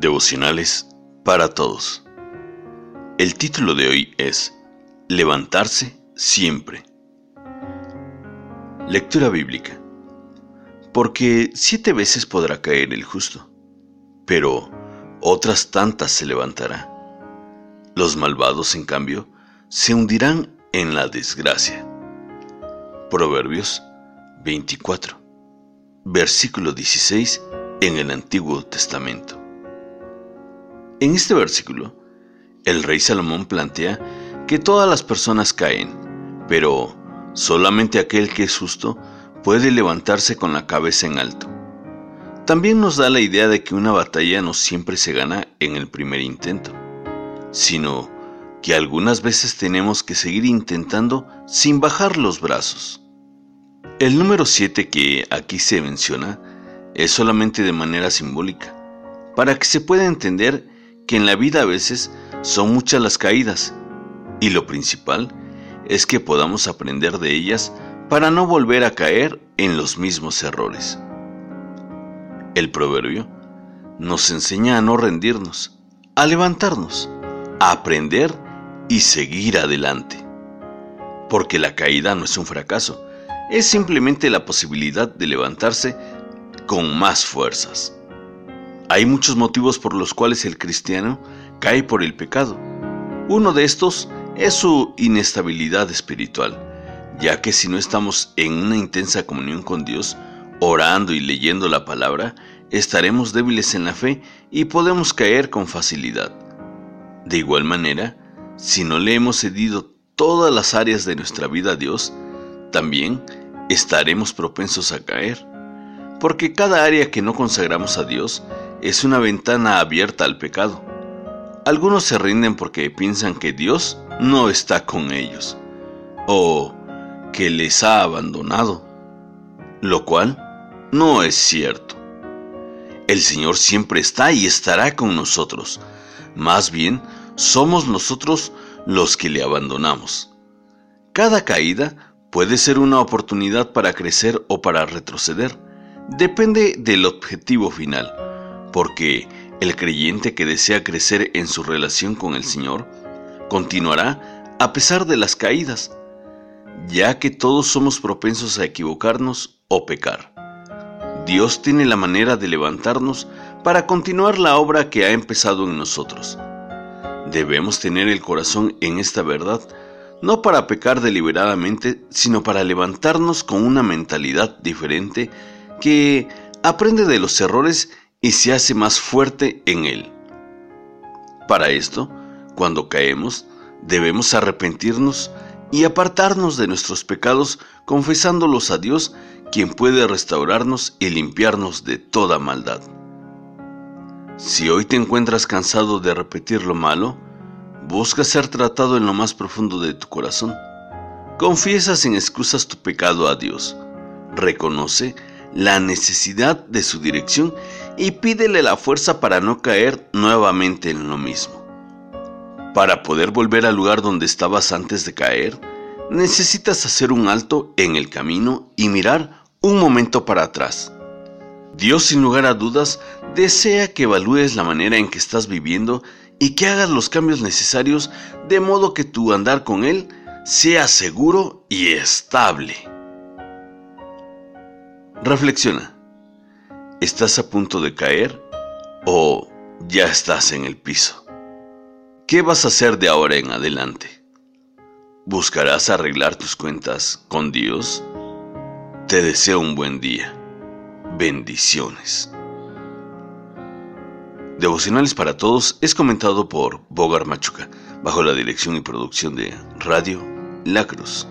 Devocionales para todos. El título de hoy es Levantarse siempre. Lectura bíblica. Porque siete veces podrá caer el justo, pero otras tantas se levantará. Los malvados, en cambio, se hundirán en la desgracia. Proverbios 24, versículo 16 en el Antiguo Testamento. En este versículo, el rey Salomón plantea que todas las personas caen, pero solamente aquel que es justo puede levantarse con la cabeza en alto. También nos da la idea de que una batalla no siempre se gana en el primer intento, sino que algunas veces tenemos que seguir intentando sin bajar los brazos. El número 7 que aquí se menciona es solamente de manera simbólica, para que se pueda entender que en la vida a veces son muchas las caídas y lo principal es que podamos aprender de ellas para no volver a caer en los mismos errores. El proverbio nos enseña a no rendirnos, a levantarnos, a aprender y seguir adelante. Porque la caída no es un fracaso, es simplemente la posibilidad de levantarse con más fuerzas. Hay muchos motivos por los cuales el cristiano cae por el pecado. Uno de estos es su inestabilidad espiritual, ya que si no estamos en una intensa comunión con Dios, orando y leyendo la palabra, estaremos débiles en la fe y podemos caer con facilidad. De igual manera, si no le hemos cedido todas las áreas de nuestra vida a Dios, también estaremos propensos a caer, porque cada área que no consagramos a Dios es una ventana abierta al pecado. Algunos se rinden porque piensan que Dios no está con ellos o que les ha abandonado, lo cual no es cierto. El Señor siempre está y estará con nosotros. Más bien, somos nosotros los que le abandonamos. Cada caída puede ser una oportunidad para crecer o para retroceder. Depende del objetivo final porque el creyente que desea crecer en su relación con el Señor continuará a pesar de las caídas, ya que todos somos propensos a equivocarnos o pecar. Dios tiene la manera de levantarnos para continuar la obra que ha empezado en nosotros. Debemos tener el corazón en esta verdad, no para pecar deliberadamente, sino para levantarnos con una mentalidad diferente que aprende de los errores y se hace más fuerte en él. Para esto, cuando caemos, debemos arrepentirnos y apartarnos de nuestros pecados confesándolos a Dios, quien puede restaurarnos y limpiarnos de toda maldad. Si hoy te encuentras cansado de repetir lo malo, busca ser tratado en lo más profundo de tu corazón. Confiesa sin excusas tu pecado a Dios. Reconoce la necesidad de su dirección y pídele la fuerza para no caer nuevamente en lo mismo. Para poder volver al lugar donde estabas antes de caer, necesitas hacer un alto en el camino y mirar un momento para atrás. Dios sin lugar a dudas desea que evalúes la manera en que estás viviendo y que hagas los cambios necesarios de modo que tu andar con Él sea seguro y estable. Reflexiona. ¿Estás a punto de caer o ya estás en el piso? ¿Qué vas a hacer de ahora en adelante? ¿Buscarás arreglar tus cuentas con Dios? Te deseo un buen día. Bendiciones. Devocionales para Todos es comentado por Bogar Machuca, bajo la dirección y producción de Radio La Cruz.